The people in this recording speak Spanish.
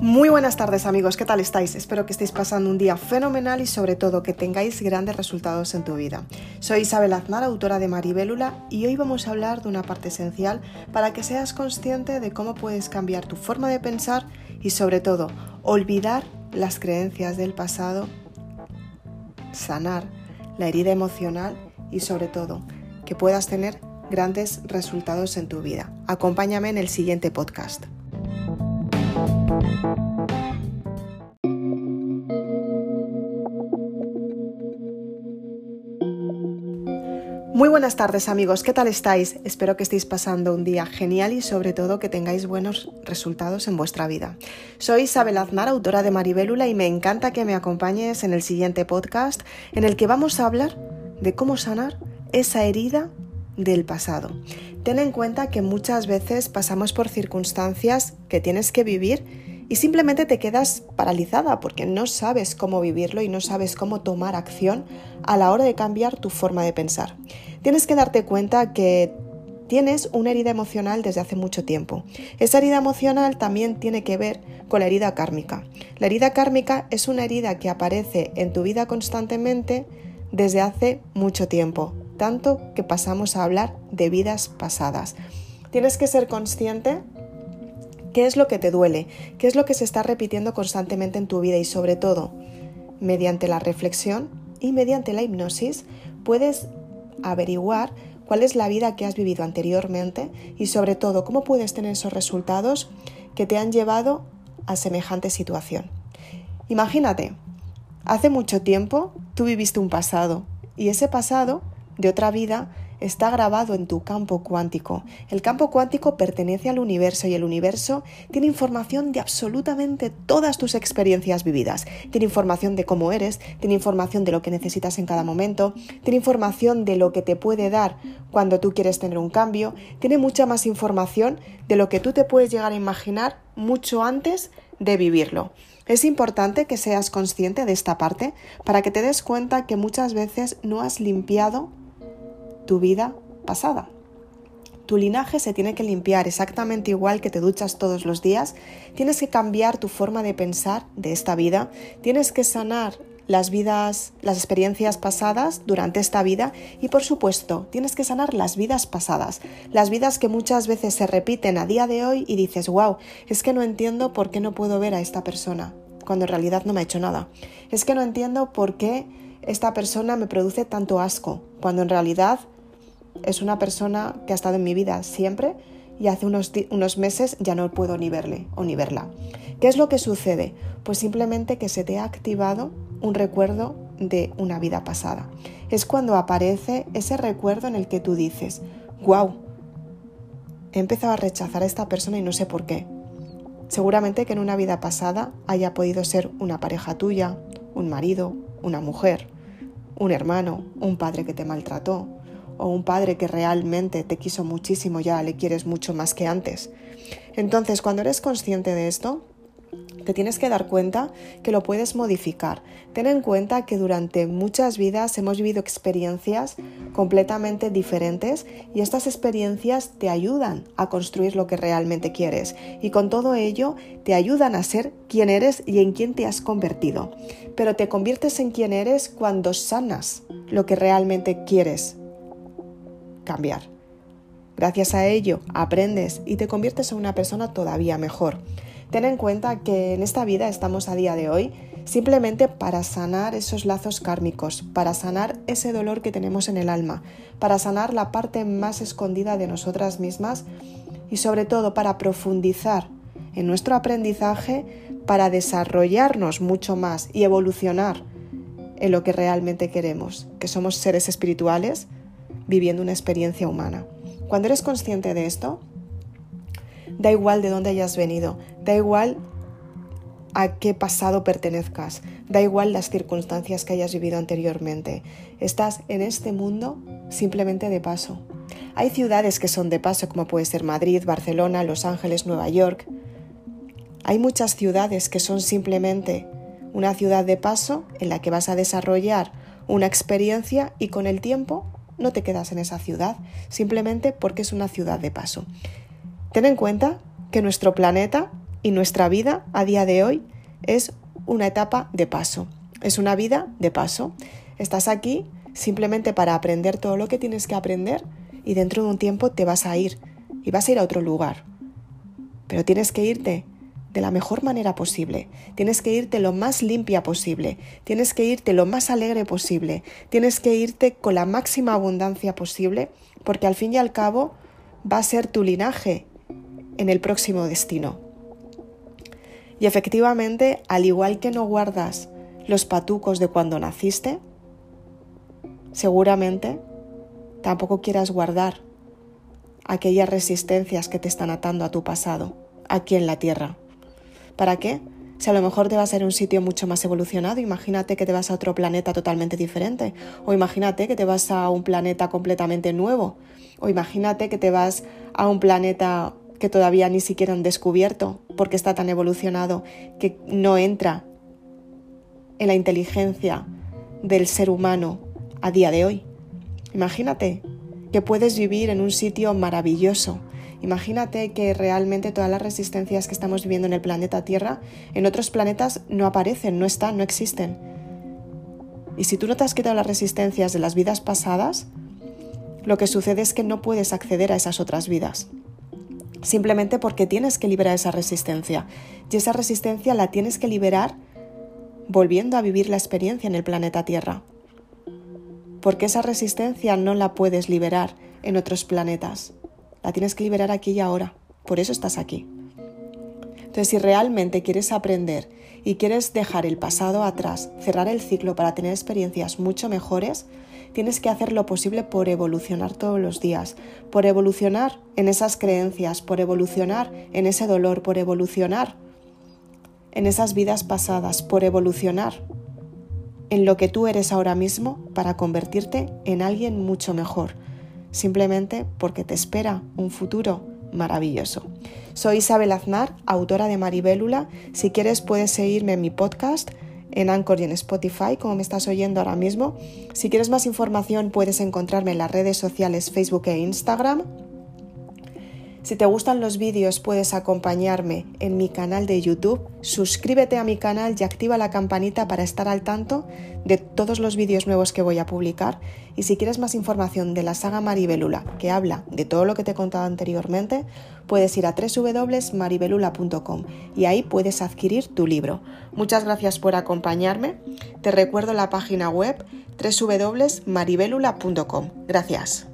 Muy buenas tardes amigos, ¿qué tal estáis? Espero que estéis pasando un día fenomenal y sobre todo que tengáis grandes resultados en tu vida. Soy Isabel Aznar, autora de Maribélula, y hoy vamos a hablar de una parte esencial para que seas consciente de cómo puedes cambiar tu forma de pensar y sobre todo olvidar las creencias del pasado, sanar la herida emocional y sobre todo que puedas tener grandes resultados en tu vida. Acompáñame en el siguiente podcast. Muy buenas tardes amigos, ¿qué tal estáis? Espero que estéis pasando un día genial y sobre todo que tengáis buenos resultados en vuestra vida. Soy Isabel Aznar, autora de Maribélula y me encanta que me acompañes en el siguiente podcast en el que vamos a hablar de cómo sanar esa herida del pasado. Ten en cuenta que muchas veces pasamos por circunstancias que tienes que vivir y simplemente te quedas paralizada porque no sabes cómo vivirlo y no sabes cómo tomar acción a la hora de cambiar tu forma de pensar. Tienes que darte cuenta que tienes una herida emocional desde hace mucho tiempo. Esa herida emocional también tiene que ver con la herida kármica. La herida kármica es una herida que aparece en tu vida constantemente desde hace mucho tiempo, tanto que pasamos a hablar de vidas pasadas. Tienes que ser consciente qué es lo que te duele, qué es lo que se está repitiendo constantemente en tu vida y sobre todo, mediante la reflexión y mediante la hipnosis, puedes averiguar cuál es la vida que has vivido anteriormente y sobre todo cómo puedes tener esos resultados que te han llevado a semejante situación. Imagínate, hace mucho tiempo tú viviste un pasado y ese pasado de otra vida está grabado en tu campo cuántico. El campo cuántico pertenece al universo y el universo tiene información de absolutamente todas tus experiencias vividas. Tiene información de cómo eres, tiene información de lo que necesitas en cada momento, tiene información de lo que te puede dar cuando tú quieres tener un cambio, tiene mucha más información de lo que tú te puedes llegar a imaginar mucho antes de vivirlo. Es importante que seas consciente de esta parte para que te des cuenta que muchas veces no has limpiado tu vida pasada. Tu linaje se tiene que limpiar exactamente igual que te duchas todos los días. Tienes que cambiar tu forma de pensar de esta vida. Tienes que sanar las vidas, las experiencias pasadas durante esta vida y por supuesto tienes que sanar las vidas pasadas, las vidas que muchas veces se repiten a día de hoy y dices, wow, es que no entiendo por qué no puedo ver a esta persona cuando en realidad no me ha hecho nada. Es que no entiendo por qué esta persona me produce tanto asco cuando en realidad es una persona que ha estado en mi vida siempre y hace unos, unos, meses ya no puedo ni verle o ni verla. ¿Qué es lo que sucede? Pues simplemente que se te ha activado un recuerdo de una vida pasada. Es cuando aparece ese recuerdo en el que tú dices, wow, he empezado a rechazar a esta persona y no sé por qué. Seguramente que en una vida pasada haya podido ser una pareja tuya, un marido, una mujer, un hermano, un padre que te maltrató, o un padre que realmente te quiso muchísimo ya le quieres mucho más que antes. Entonces, cuando eres consciente de esto, te tienes que dar cuenta que lo puedes modificar. Ten en cuenta que durante muchas vidas hemos vivido experiencias completamente diferentes y estas experiencias te ayudan a construir lo que realmente quieres y con todo ello te ayudan a ser quien eres y en quien te has convertido. Pero te conviertes en quien eres cuando sanas lo que realmente quieres cambiar. Gracias a ello aprendes y te conviertes en una persona todavía mejor. Ten en cuenta que en esta vida estamos a día de hoy simplemente para sanar esos lazos kármicos, para sanar ese dolor que tenemos en el alma, para sanar la parte más escondida de nosotras mismas y sobre todo para profundizar en nuestro aprendizaje, para desarrollarnos mucho más y evolucionar en lo que realmente queremos, que somos seres espirituales viviendo una experiencia humana. Cuando eres consciente de esto, da igual de dónde hayas venido, da igual a qué pasado pertenezcas, da igual las circunstancias que hayas vivido anteriormente. Estás en este mundo simplemente de paso. Hay ciudades que son de paso, como puede ser Madrid, Barcelona, Los Ángeles, Nueva York. Hay muchas ciudades que son simplemente una ciudad de paso en la que vas a desarrollar una experiencia y con el tiempo no te quedas en esa ciudad, simplemente porque es una ciudad de paso. Ten en cuenta que nuestro planeta y nuestra vida a día de hoy es una etapa de paso, es una vida de paso. Estás aquí simplemente para aprender todo lo que tienes que aprender y dentro de un tiempo te vas a ir y vas a ir a otro lugar. Pero tienes que irte de la mejor manera posible, tienes que irte lo más limpia posible, tienes que irte lo más alegre posible, tienes que irte con la máxima abundancia posible, porque al fin y al cabo va a ser tu linaje en el próximo destino. Y efectivamente, al igual que no guardas los patucos de cuando naciste, seguramente tampoco quieras guardar aquellas resistencias que te están atando a tu pasado aquí en la Tierra. ¿Para qué? Si a lo mejor te vas a ir a un sitio mucho más evolucionado, imagínate que te vas a otro planeta totalmente diferente, o imagínate que te vas a un planeta completamente nuevo, o imagínate que te vas a un planeta que todavía ni siquiera han descubierto porque está tan evolucionado que no entra en la inteligencia del ser humano a día de hoy. Imagínate que puedes vivir en un sitio maravilloso, Imagínate que realmente todas las resistencias que estamos viviendo en el planeta Tierra, en otros planetas no aparecen, no están, no existen. Y si tú no te has quitado las resistencias de las vidas pasadas, lo que sucede es que no puedes acceder a esas otras vidas. Simplemente porque tienes que liberar esa resistencia. Y esa resistencia la tienes que liberar volviendo a vivir la experiencia en el planeta Tierra. Porque esa resistencia no la puedes liberar en otros planetas. La tienes que liberar aquí y ahora. Por eso estás aquí. Entonces, si realmente quieres aprender y quieres dejar el pasado atrás, cerrar el ciclo para tener experiencias mucho mejores, tienes que hacer lo posible por evolucionar todos los días, por evolucionar en esas creencias, por evolucionar en ese dolor, por evolucionar en esas vidas pasadas, por evolucionar en lo que tú eres ahora mismo para convertirte en alguien mucho mejor, simplemente porque te espera un futuro maravilloso. Soy Isabel Aznar, autora de Maribélula. Si quieres puedes seguirme en mi podcast en Anchor y en Spotify, como me estás oyendo ahora mismo. Si quieres más información puedes encontrarme en las redes sociales Facebook e Instagram. Si te gustan los vídeos puedes acompañarme en mi canal de YouTube, suscríbete a mi canal y activa la campanita para estar al tanto de todos los vídeos nuevos que voy a publicar. Y si quieres más información de la saga Maribelula, que habla de todo lo que te he contado anteriormente, puedes ir a www.maribelula.com y ahí puedes adquirir tu libro. Muchas gracias por acompañarme. Te recuerdo la página web www.maribelula.com. Gracias.